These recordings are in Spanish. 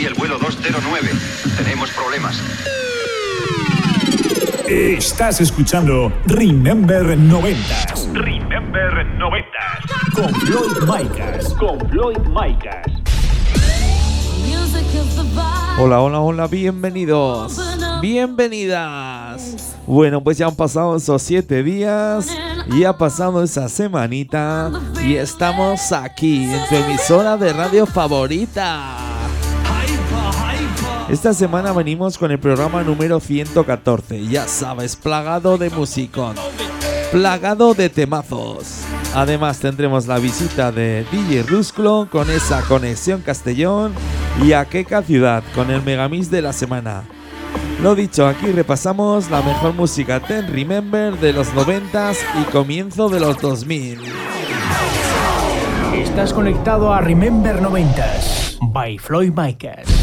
Aquí el vuelo 209. Tenemos problemas. Estás escuchando Remember 90 Remember 90. con Floyd Micas. Con Floyd Micas. Hola, hola, hola, bienvenidos. Bienvenidas. Bueno, pues ya han pasado esos siete días y ha pasado esa semanita y estamos aquí en tu emisora de radio favorita. Esta semana venimos con el programa número 114, ya sabes, plagado de musicón, plagado de temazos. Además tendremos la visita de DJ Rusclo con esa conexión Castellón y Aqueca Ciudad con el Megamix de la semana. Lo dicho, aquí repasamos la mejor música Ten Remember de los 90s y comienzo de los 2000. Estás conectado a Remember 90s by Floyd Micas.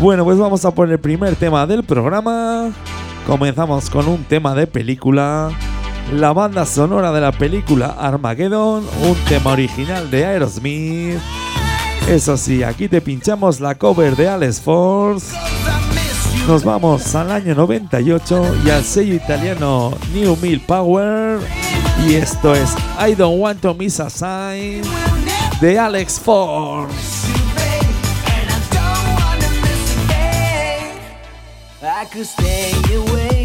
Bueno, pues vamos a por el primer tema del programa. Comenzamos con un tema de película. La banda sonora de la película Armageddon, un tema original de Aerosmith. Eso sí, aquí te pinchamos la cover de Alex Force. Nos vamos al año 98 y al sello italiano New Mill Power. Y esto es I Don't Want to Miss a Sign de Alex Force. Could stay away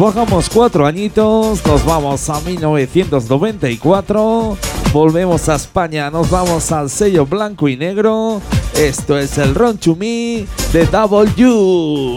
Bajamos cuatro añitos, nos vamos a 1994, volvemos a España, nos vamos al sello blanco y negro. Esto es el Ron Chumí de Double U.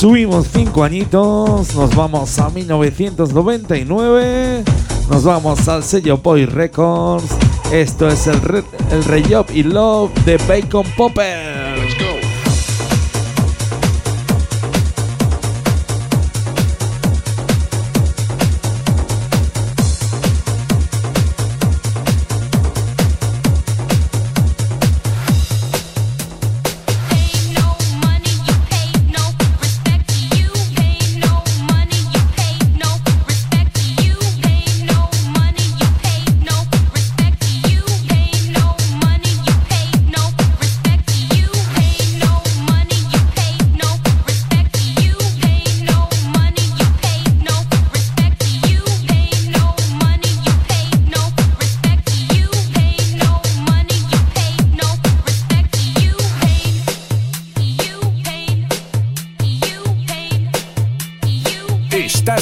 Subimos cinco añitos, nos vamos a 1999, nos vamos al sello Boy Records. Esto es el, re el y Love de Bacon Popper.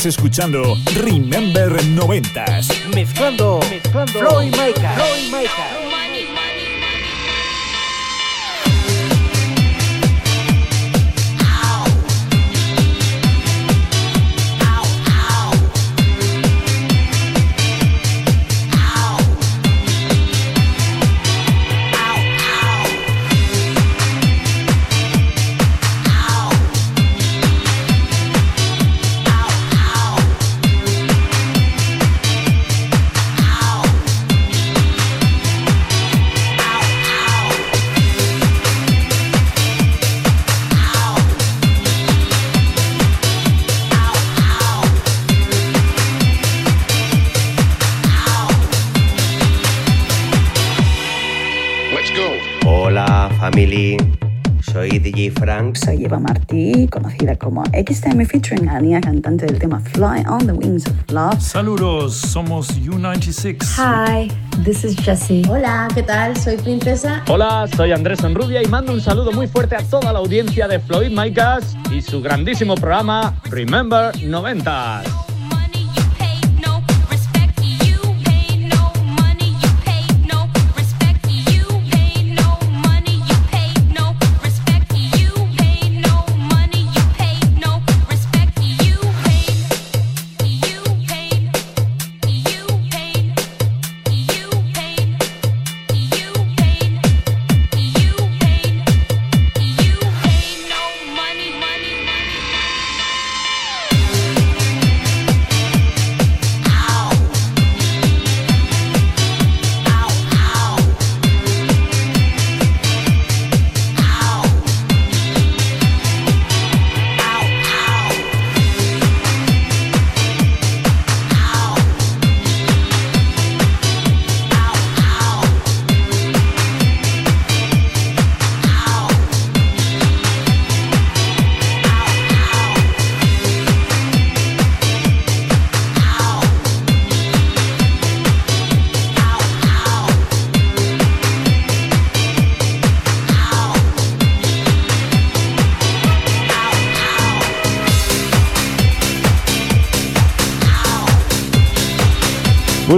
escuchando Remember 90s. Mezclando, mezclando. Floyd Soy Eva Martí, conocida como XTM featuring Ania, cantante del tema Fly on the Wings of Love. Saludos, somos U96. Hi, this is Jessie. Hola, ¿qué tal? Soy Princesa. Hola, soy Andrés Enrubia y mando un saludo muy fuerte a toda la audiencia de Floyd Micas y su grandísimo programa Remember 90.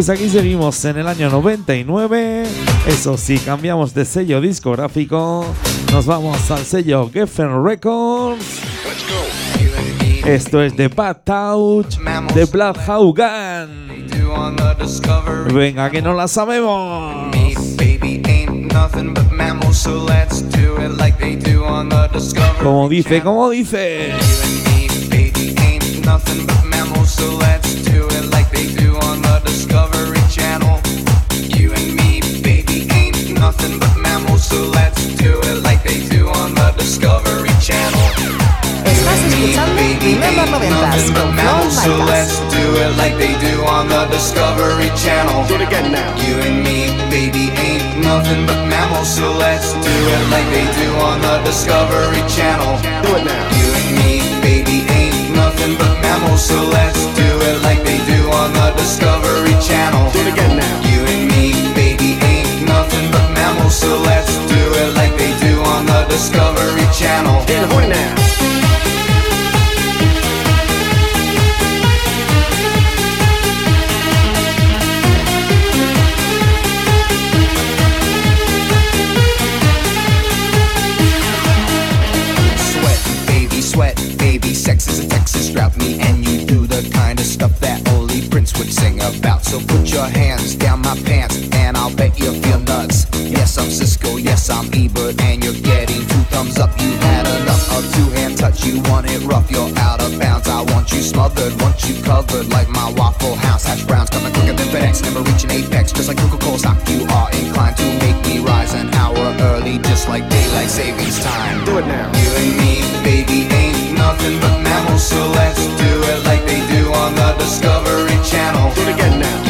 Pues aquí seguimos en el año 99. Eso sí, cambiamos de sello discográfico. Nos vamos al sello Geffen Records. Esto es de Bad Touch de Black Haugan. Venga, que no la sabemos. Como dice, como dice. 990 con Flow So let's do it like they do on the Discovery Channel. Do it again now. You and me, baby, ain't nothing but mammals. So let's do it like they do on the Discovery Channel. Do it now. You and me, baby, ain't nothing but mammals. So let's do it like they do on the Discovery Channel. Do it again now. You and me, baby, ain't nothing but mammals. So let's do it like they do on the Discovery Channel. Get it now. Your hands down my pants, and I'll bet you feel nuts. Yes, I'm Cisco. Yes, I'm Ebert, and you're getting two thumbs up. You had enough of two-hand touch. You want it rough. You're out of bounds. I want you smothered, want you covered like my Waffle House hash browns. Coming quicker than FedEx, never reaching apex. Just like Coca-Cola stock, you are inclined to make me rise an hour early, just like daylight savings time. Do it now. You and me, baby, ain't nothing but mammals, so let's do it like they do on the Discovery Channel. Do it again now.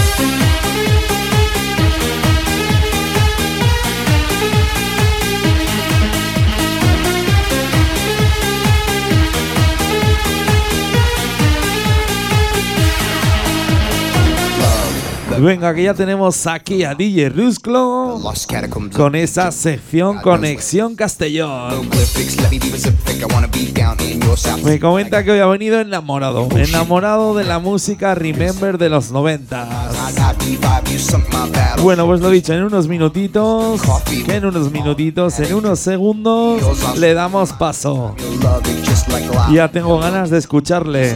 Venga, que ya tenemos aquí a DJ Rusclo con esa sección Conexión Castellón. Me comenta que hoy ha venido enamorado, enamorado de la música Remember de los 90. Bueno, pues lo dicho, en unos minutitos, en unos minutitos, en unos segundos, le damos paso. Ya tengo ganas de escucharle.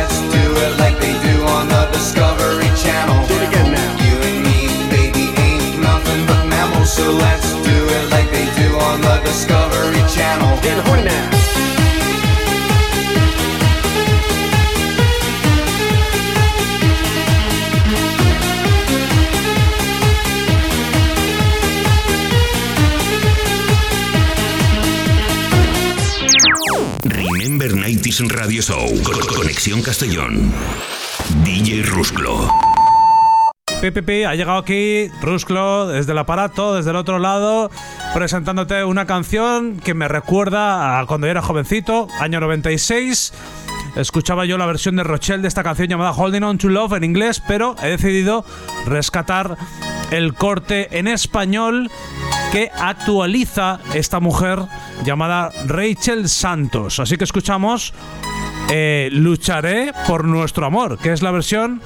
Radio Show. Con- Conexión Castellón. DJ Rusclo. PPP, ha llegado aquí Rusclo desde el aparato, desde el otro lado, presentándote una canción que me recuerda a cuando yo era jovencito, año 96. Escuchaba yo la versión de Rochelle de esta canción llamada Holding On to Love en inglés, pero he decidido rescatar el corte en español que actualiza esta mujer llamada Rachel Santos. Así que escuchamos eh, Lucharé por nuestro amor, que es la versión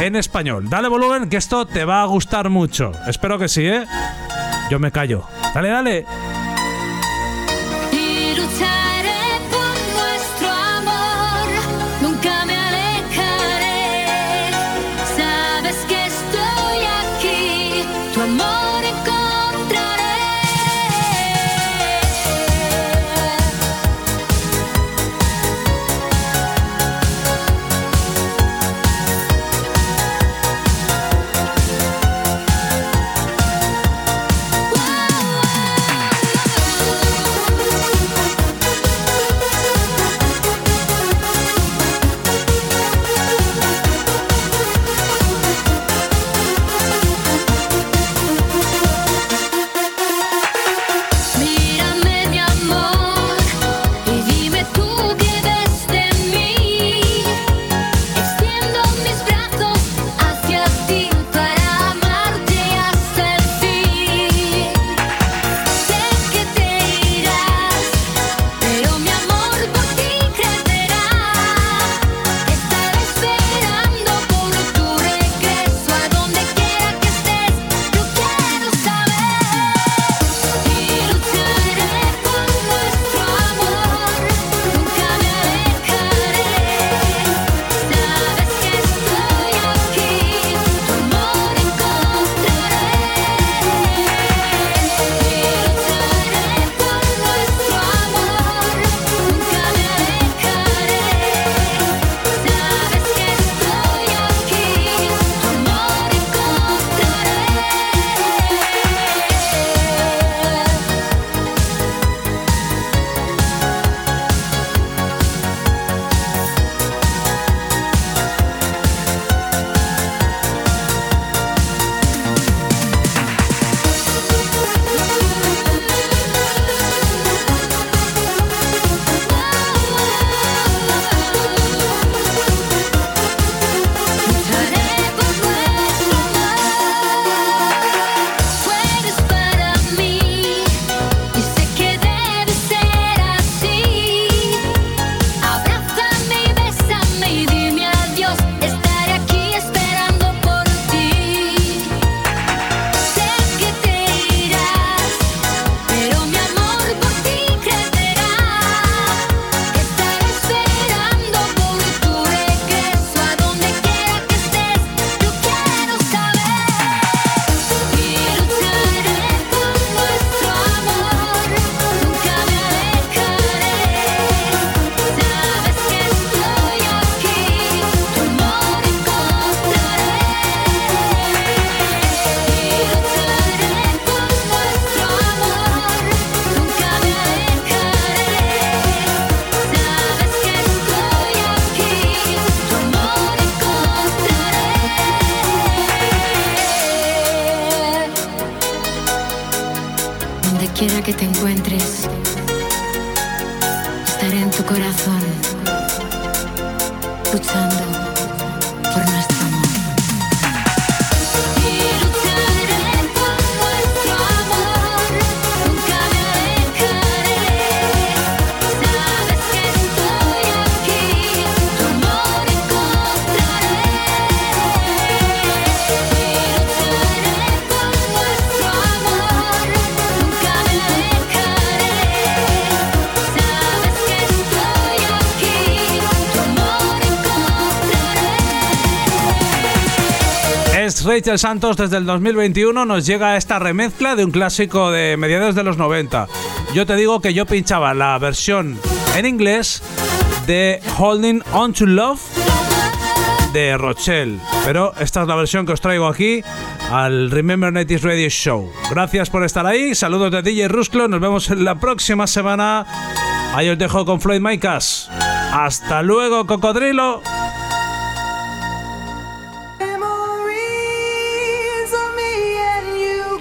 en español. Dale volumen, que esto te va a gustar mucho. Espero que sí, ¿eh? Yo me callo. Dale, dale. Rachel Santos desde el 2021 nos llega esta remezcla de un clásico de mediados de los 90. Yo te digo que yo pinchaba la versión en inglés de Holding On to Love de Rochelle, pero esta es la versión que os traigo aquí al Remember 90s Radio Show. Gracias por estar ahí, saludos de DJ Rusclo, nos vemos en la próxima semana. Ahí os dejo con Floyd Micas. Hasta luego, cocodrilo.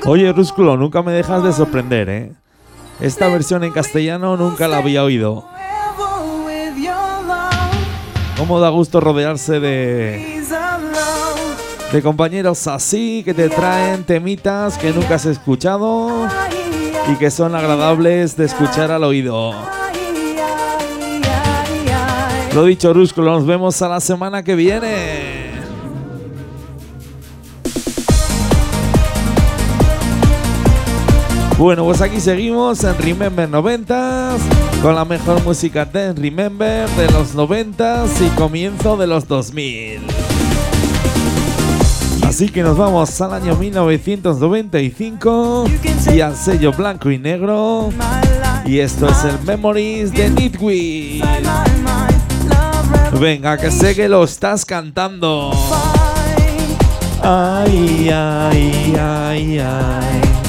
Oye, Rúsculo, nunca me dejas de sorprender, ¿eh? Esta versión en castellano nunca la había oído. ¿Cómo da gusto rodearse de, de compañeros así que te traen temitas que nunca has escuchado y que son agradables de escuchar al oído? Lo dicho, Rúsculo, nos vemos a la semana que viene. Bueno, pues aquí seguimos en Remember 90s con la mejor música de Remember de los 90s y comienzo de los 2000. Así que nos vamos al año 1995 y al sello blanco y negro. Y esto es el Memories de Nitwit. Venga, que sé que lo estás cantando. Ay, ay, ay, ay.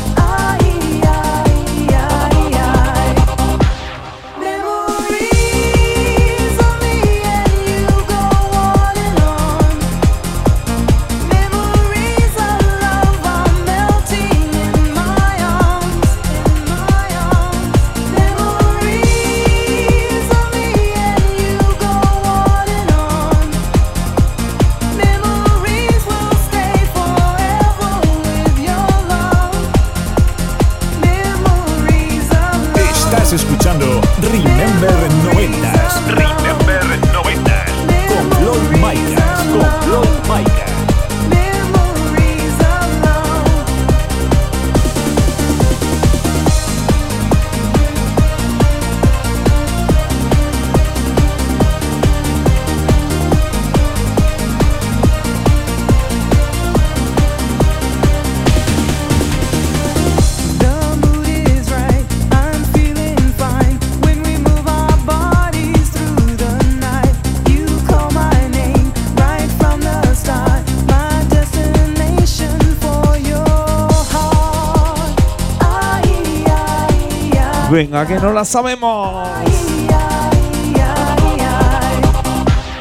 Venga, que no la sabemos.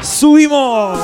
Subimos.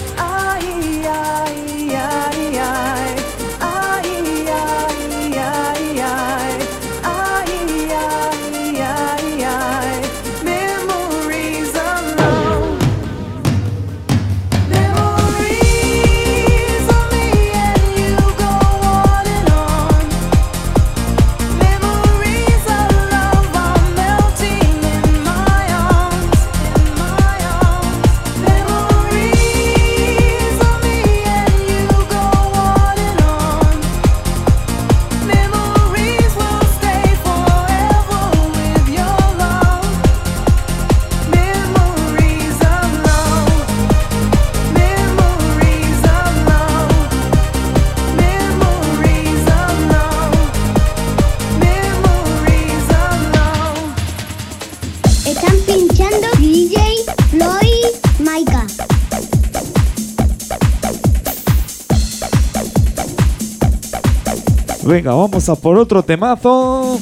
Venga, vamos a por otro temazo.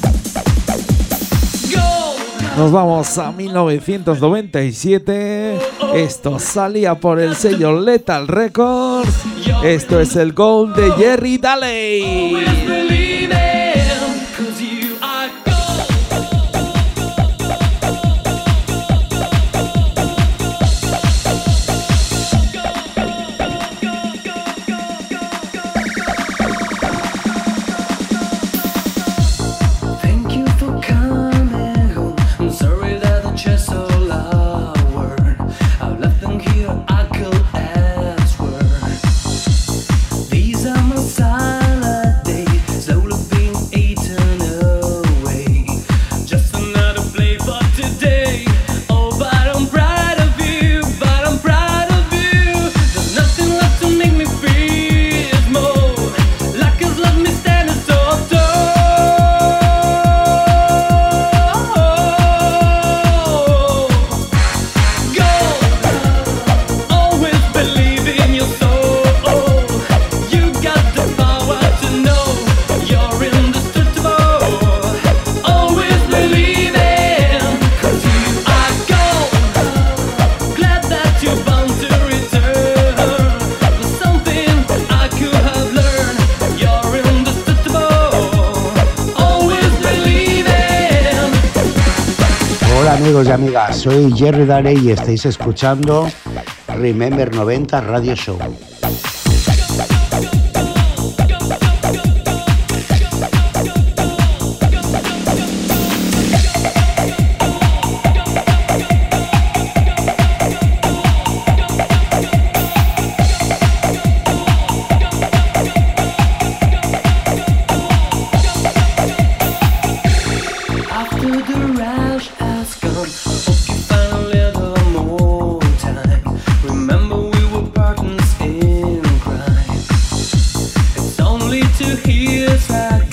Nos vamos a 1997. Esto salía por el sello Lethal Records. Esto es el gol de Jerry Daley. Soy Jerry Darey y estáis escuchando Remember 90 Radio Show. only to hear sad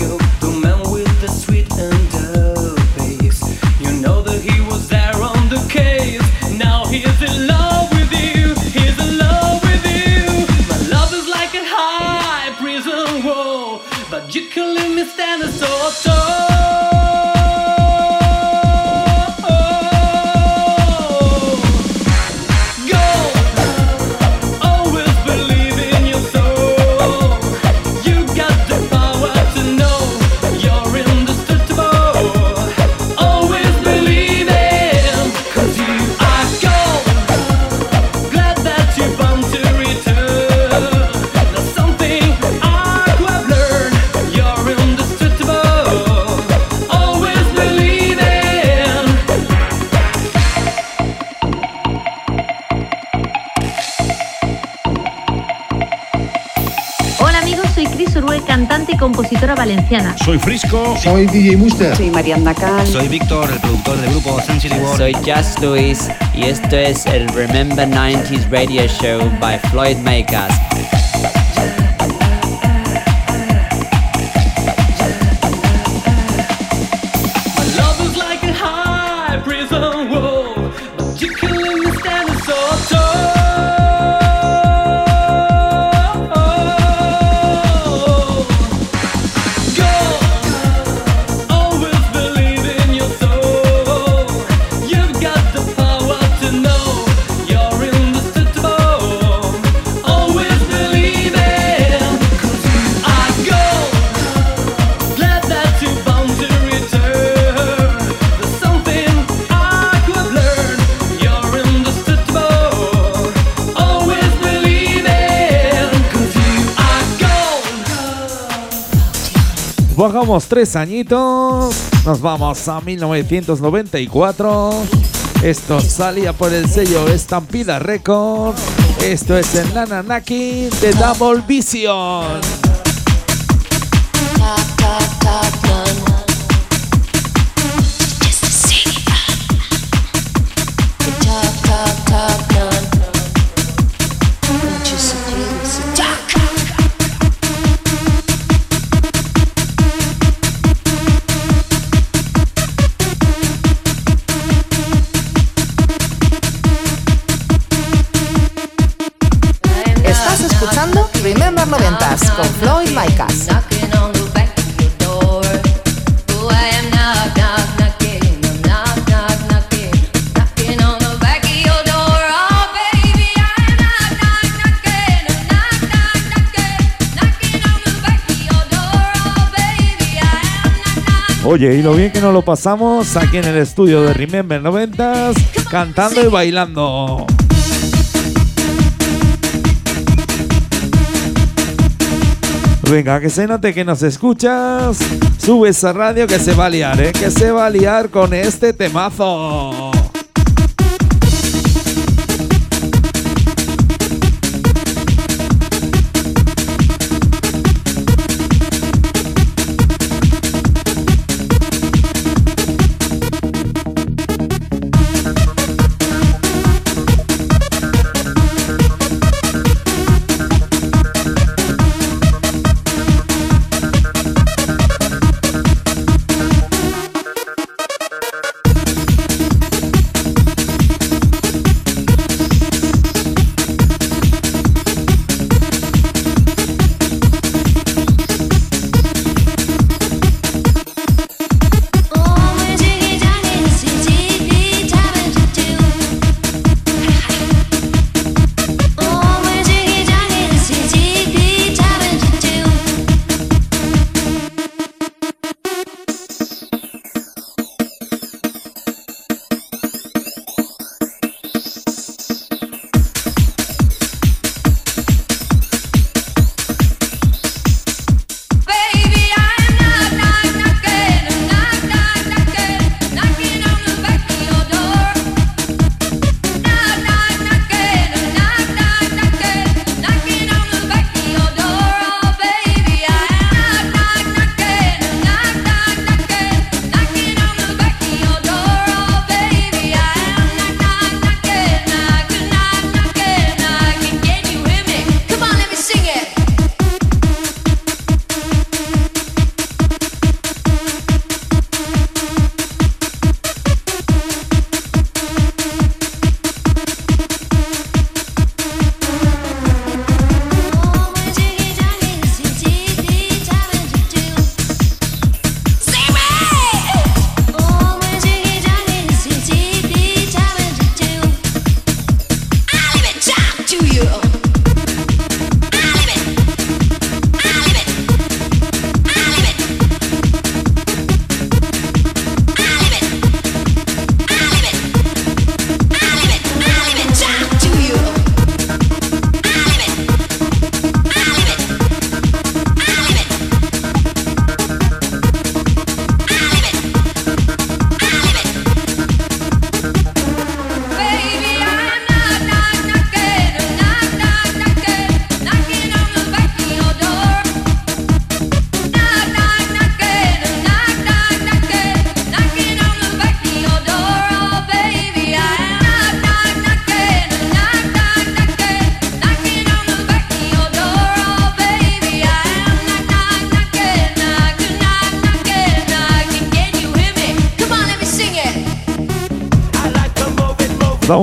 valenciana. Soy Frisco. Soy DJ Muster. Soy Mariana Cal. Soy Víctor, el productor del grupo Sensitive World. Soy Just Luis y esto es el Remember 90s Radio Show by Floyd Makers. Bajamos tres añitos, nos vamos a 1994. Esto salía por el sello Estampida Records. Esto es el Nananaki de Double Vision. Remember 90s con Floyd Micas. Oye, y lo bien que nos lo pasamos aquí en el estudio de Remember 90s, cantando y bailando. Venga, que se note que nos escuchas. Sube esa radio que se va a liar, ¿eh? Que se va a liar con este temazo.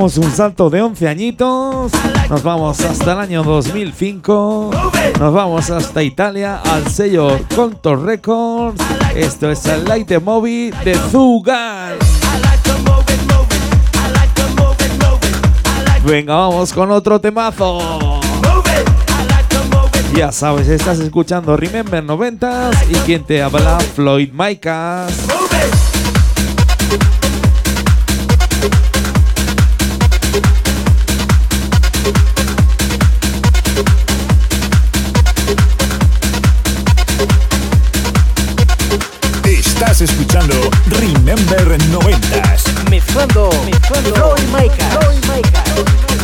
Un salto de 11 añitos. Nos vamos hasta el año 2005. Nos vamos hasta Italia al sello Contour Records. Esto es el Light the Movie de Zugan. Venga, vamos con otro temazo. Ya sabes, estás escuchando Remember 90s y quien te habla, Floyd Micas. Remember 90s. Mezclando, mezclando. Floyd Micas.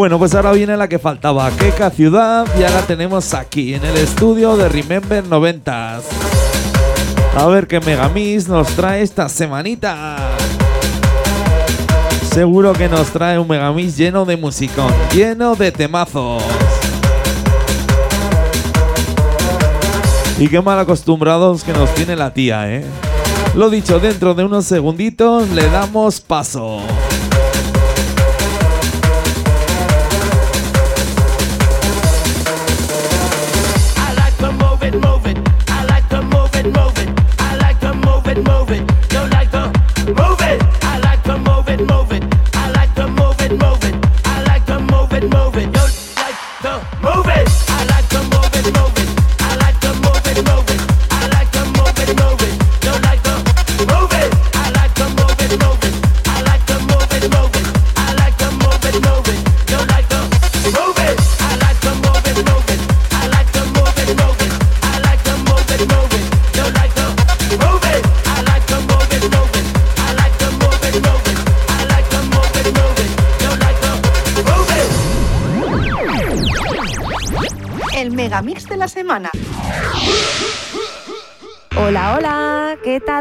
Bueno, pues ahora viene la que faltaba, Keka Ciudad, ya la tenemos aquí en el estudio de Remember 90s. A ver qué Megamix nos trae esta semanita. Seguro que nos trae un Megamix lleno de musicón, lleno de temazos. Y qué mal acostumbrados que nos tiene la tía, ¿eh? Lo dicho, dentro de unos segunditos le damos paso. Move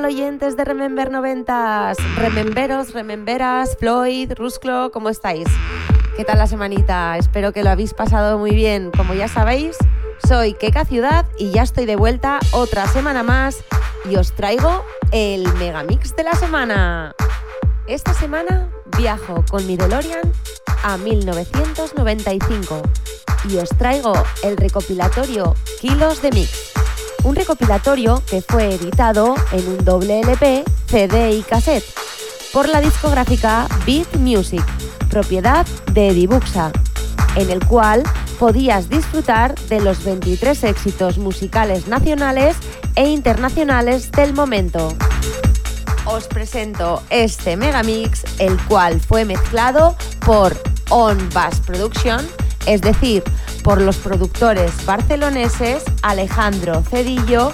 oyentes de Remember 90s? Rememberos, rememberas, Floyd, Rusclo, ¿cómo estáis? ¿Qué tal la semanita? Espero que lo habéis pasado muy bien. Como ya sabéis, soy Keka Ciudad y ya estoy de vuelta otra semana más y os traigo el Megamix de la semana. Esta semana viajo con mi DeLorean a 1995 y os traigo el recopilatorio Kilos de Mix. Un recopilatorio que fue editado en un doble LP, CD y cassette por la discográfica Beat Music, propiedad de Dibuxa, en el cual podías disfrutar de los 23 éxitos musicales nacionales e internacionales del momento. Os presento este megamix, el cual fue mezclado por On Bass Production, es decir, por los productores barceloneses Alejandro Cedillo,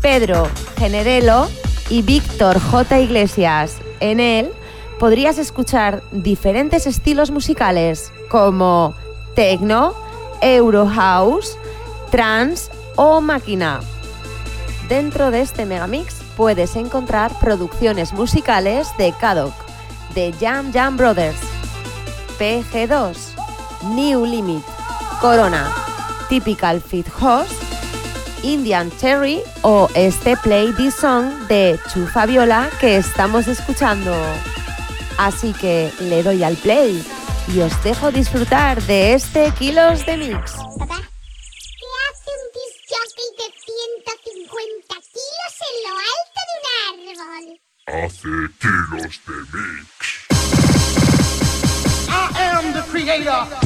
Pedro Generelo y Víctor J. Iglesias. En él podrías escuchar diferentes estilos musicales como techno, euro house, trance o máquina. Dentro de este megamix puedes encontrar producciones musicales de Kadok, de Jam Jam Brothers, PG2, New Limit, Corona, Typical Fit Horse, Indian Cherry o este Play This Song de Chu Fabiola que estamos escuchando. Así que le doy al play y os dejo disfrutar de este Kilos de Mix. Hace kilos de? Hace kilos de mix. I am the creator.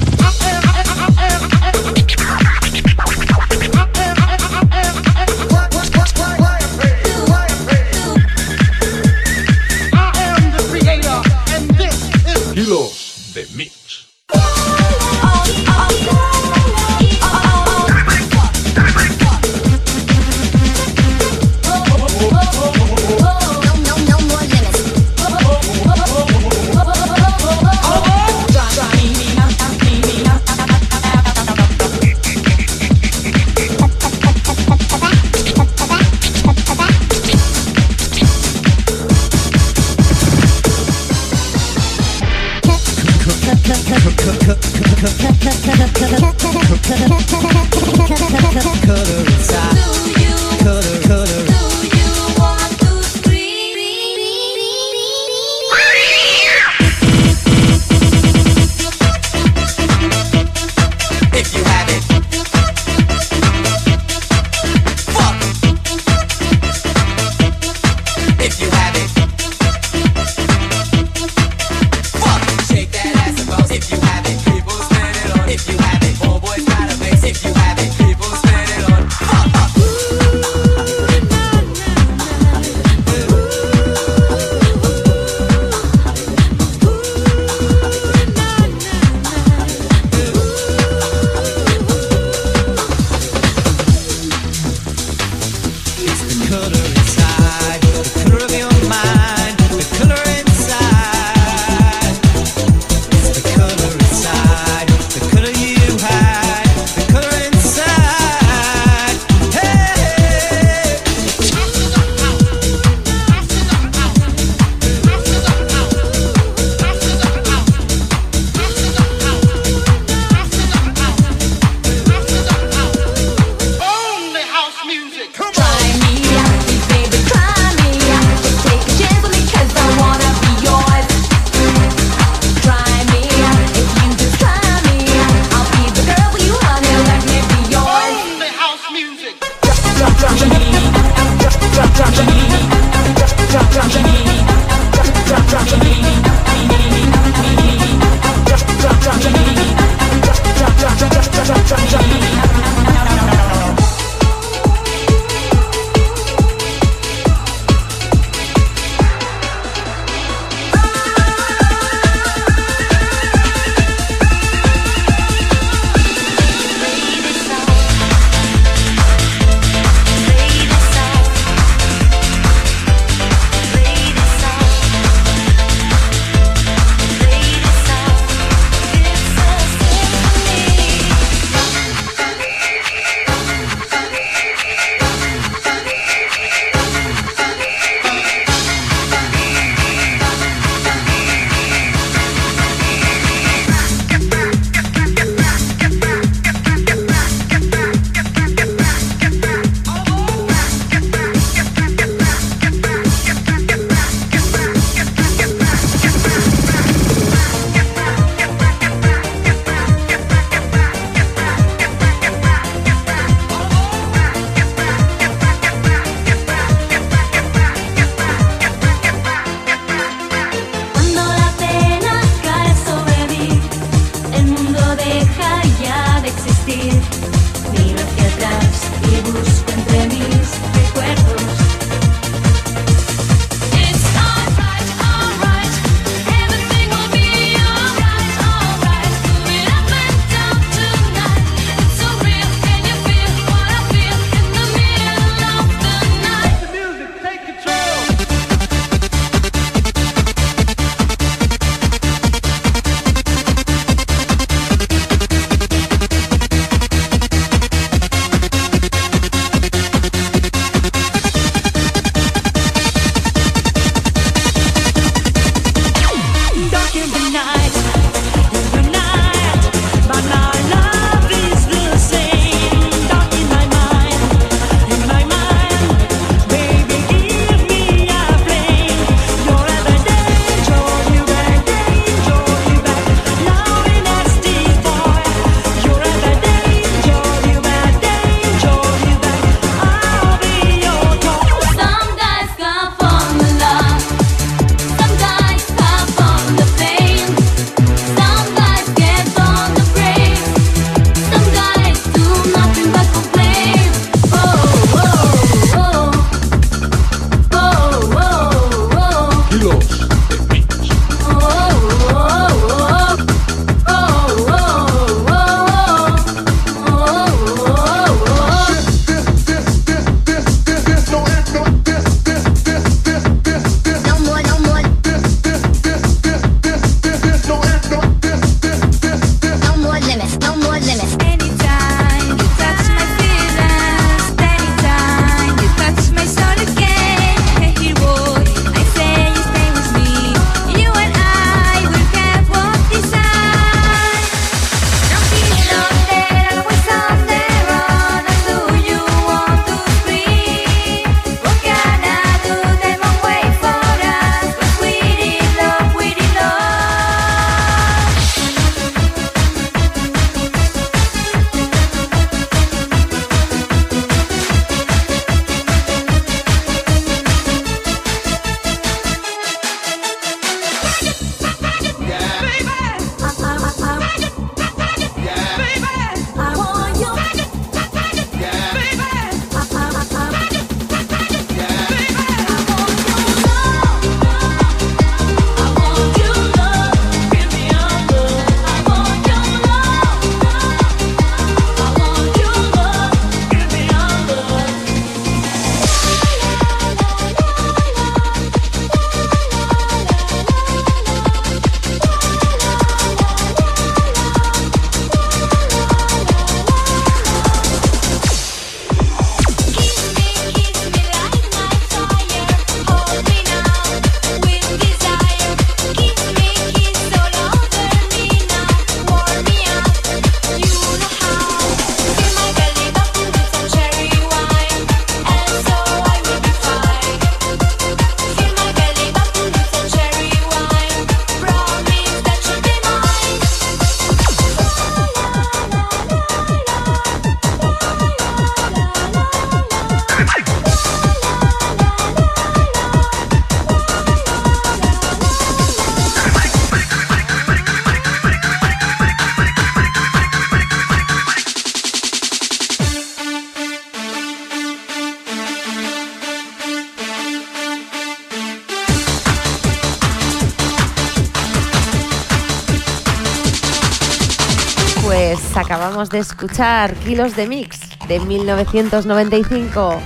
De escuchar Kilos de Mix de 1995.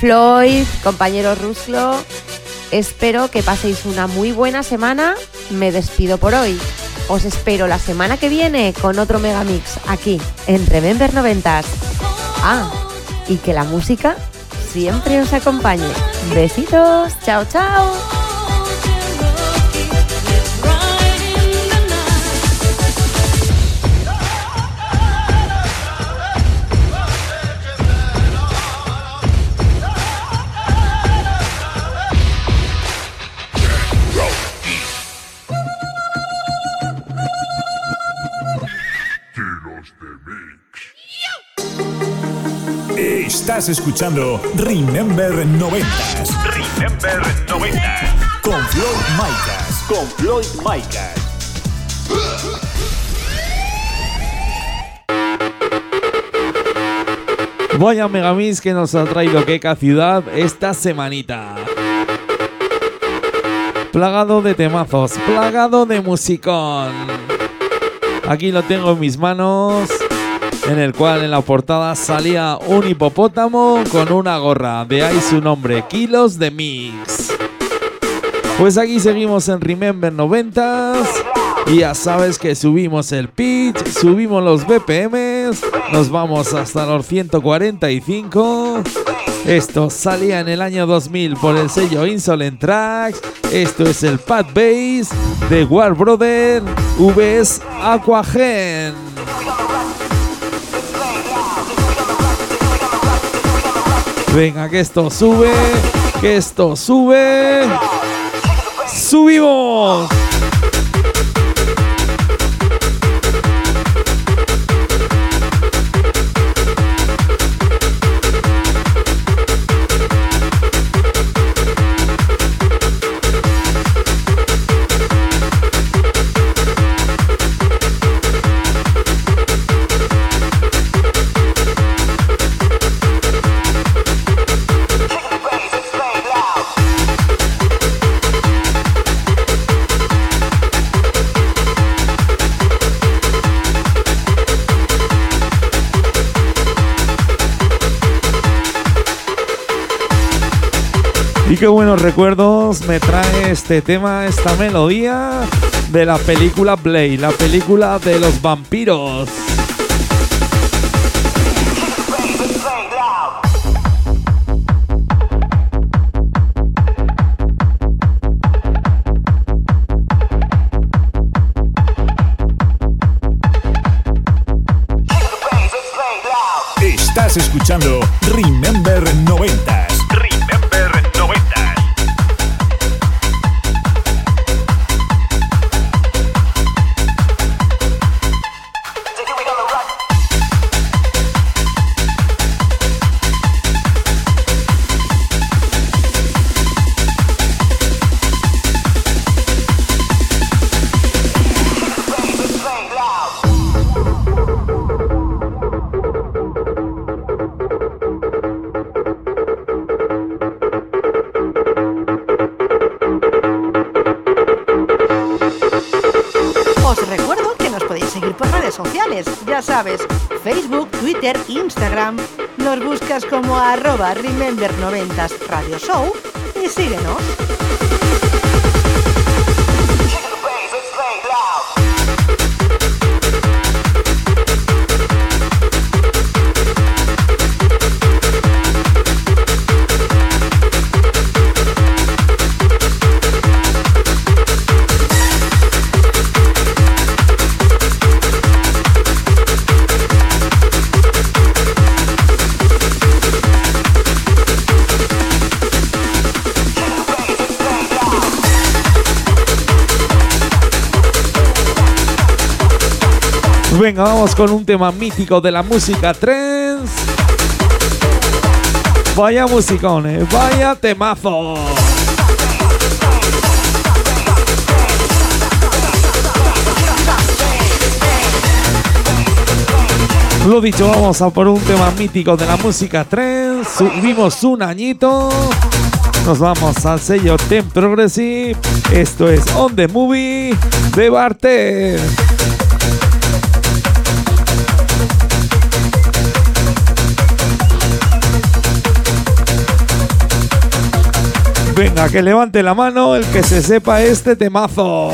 Floyd, compañero Ruslo, espero que paséis una muy buena semana. Me despido por hoy. Os espero la semana que viene con otro Megamix aquí en Remember 90s. Ah, y que la música siempre os acompañe. Besitos, chao, chao. Estás escuchando Remember 90s. Remember 90. Con Floyd Micas. Con Floyd Micas. Vaya Megamix que nos ha traído Keka Ciudad esta semanita. Plagado de temazos, plagado de musicón. Aquí lo tengo en mis manos, en el cual en la portada salía un hipopótamo con una gorra, de ahí su nombre, Kilos de Mix. Pues aquí seguimos en Remember 90s. Y ya sabes que subimos el pitch, subimos los BPMs, nos vamos hasta los 145. Esto salía en el año 2000 por el sello Insolent Tracks. Esto es el Pad Bass de War Brother VS Aquagen. Venga, que esto sube, que esto sube. ¡Subimos! Y qué buenos recuerdos me trae este tema, esta melodía de la película Blade, la película de los vampiros. Estás escuchando Remember 90s. Arroba Remember90s Radio Show y síguenos. Venga, vamos con un tema mítico de la música trance. Vaya musicones, vaya temazo. Lo dicho, vamos a por un tema mítico de la música trance. Subimos un añito. Nos vamos al sello Ten Progressive. Esto es On the Movie de Barter. Venga, que levante la mano el que se sepa este temazo.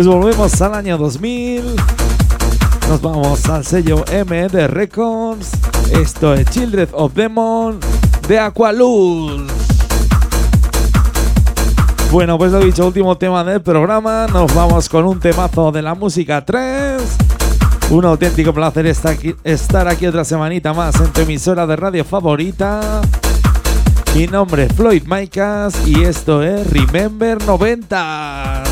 Pues volvemos al año 2000. Nos vamos al sello MD Records. Esto es Children of Demon de Aqualuz. Bueno, pues lo dicho, último tema del programa. Nos vamos con un temazo de la música 3. Un auténtico placer estar aquí, estar aquí otra semanita más en tu emisora de radio favorita. Mi nombre es Floyd Maicas y esto es Remember 90s.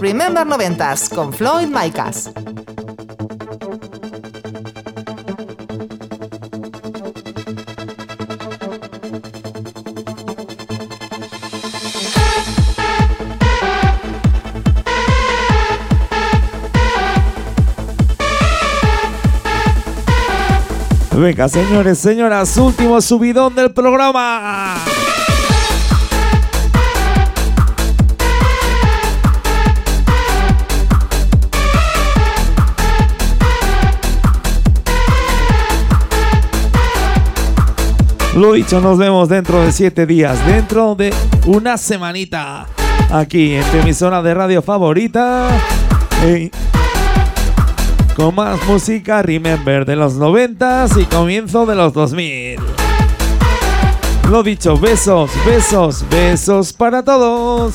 Remember Noventas con Floyd Micas. Venga, señores, señoras, último subidón del programa. Lo dicho, nos vemos dentro de siete días, dentro de una semanita, aquí en tu emisora de radio favorita. con más música Remember de los 90 y comienzo de los 2000. Lo dicho, besos, besos, besos para todos.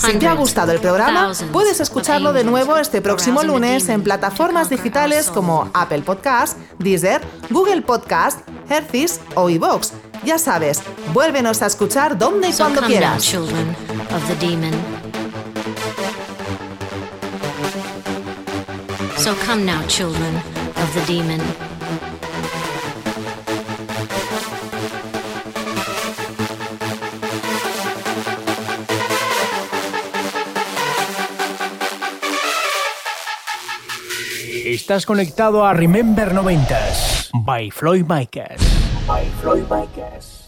Si te ha gustado el programa, puedes escucharlo de nuevo este próximo lunes en plataformas digitales como Apple Podcast, Deezer, Google Podcast, Hercis o iVoox. Ya sabes, vuélvenos a escuchar donde y cuando quieras. So come now, children of the demon. Estás conectado a Remember 90s by Floyd Micas. By Floyd Micas.